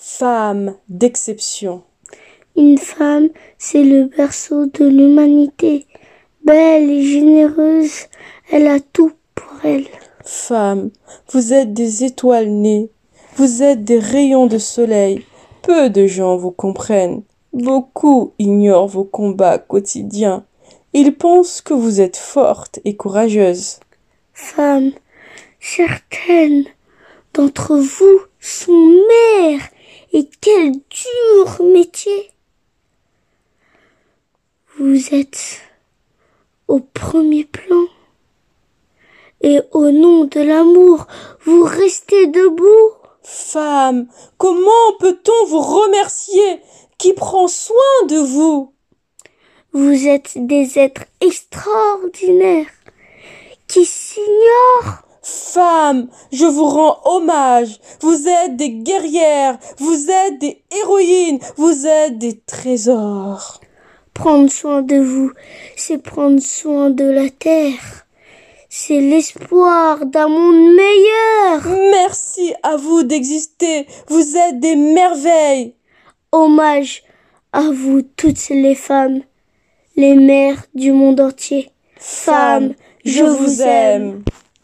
Femme d'exception. Une femme, c'est le berceau de l'humanité. Belle et généreuse, elle a tout pour elle. Femme, vous êtes des étoiles nées, vous êtes des rayons de soleil. Peu de gens vous comprennent. Beaucoup ignorent vos combats quotidiens. Ils pensent que vous êtes forte et courageuse. Femme, certaines d'entre vous sont mères et quel dur métier. Vous êtes au premier plan et au nom de l'amour, vous restez debout. Femme, comment peut-on vous remercier Qui prend soin de vous? Vous êtes des êtres extraordinaires qui s'ignorent. Femme, je vous rends hommage. Vous êtes des guerrières, vous êtes des héroïnes, vous êtes des trésors. Prendre soin de vous, c'est prendre soin de la terre. C'est l'espoir d'un monde meilleur. Merci à vous d'exister. Vous êtes des merveilles. Hommage à vous toutes les femmes, les mères du monde entier. Femmes, je vous aime.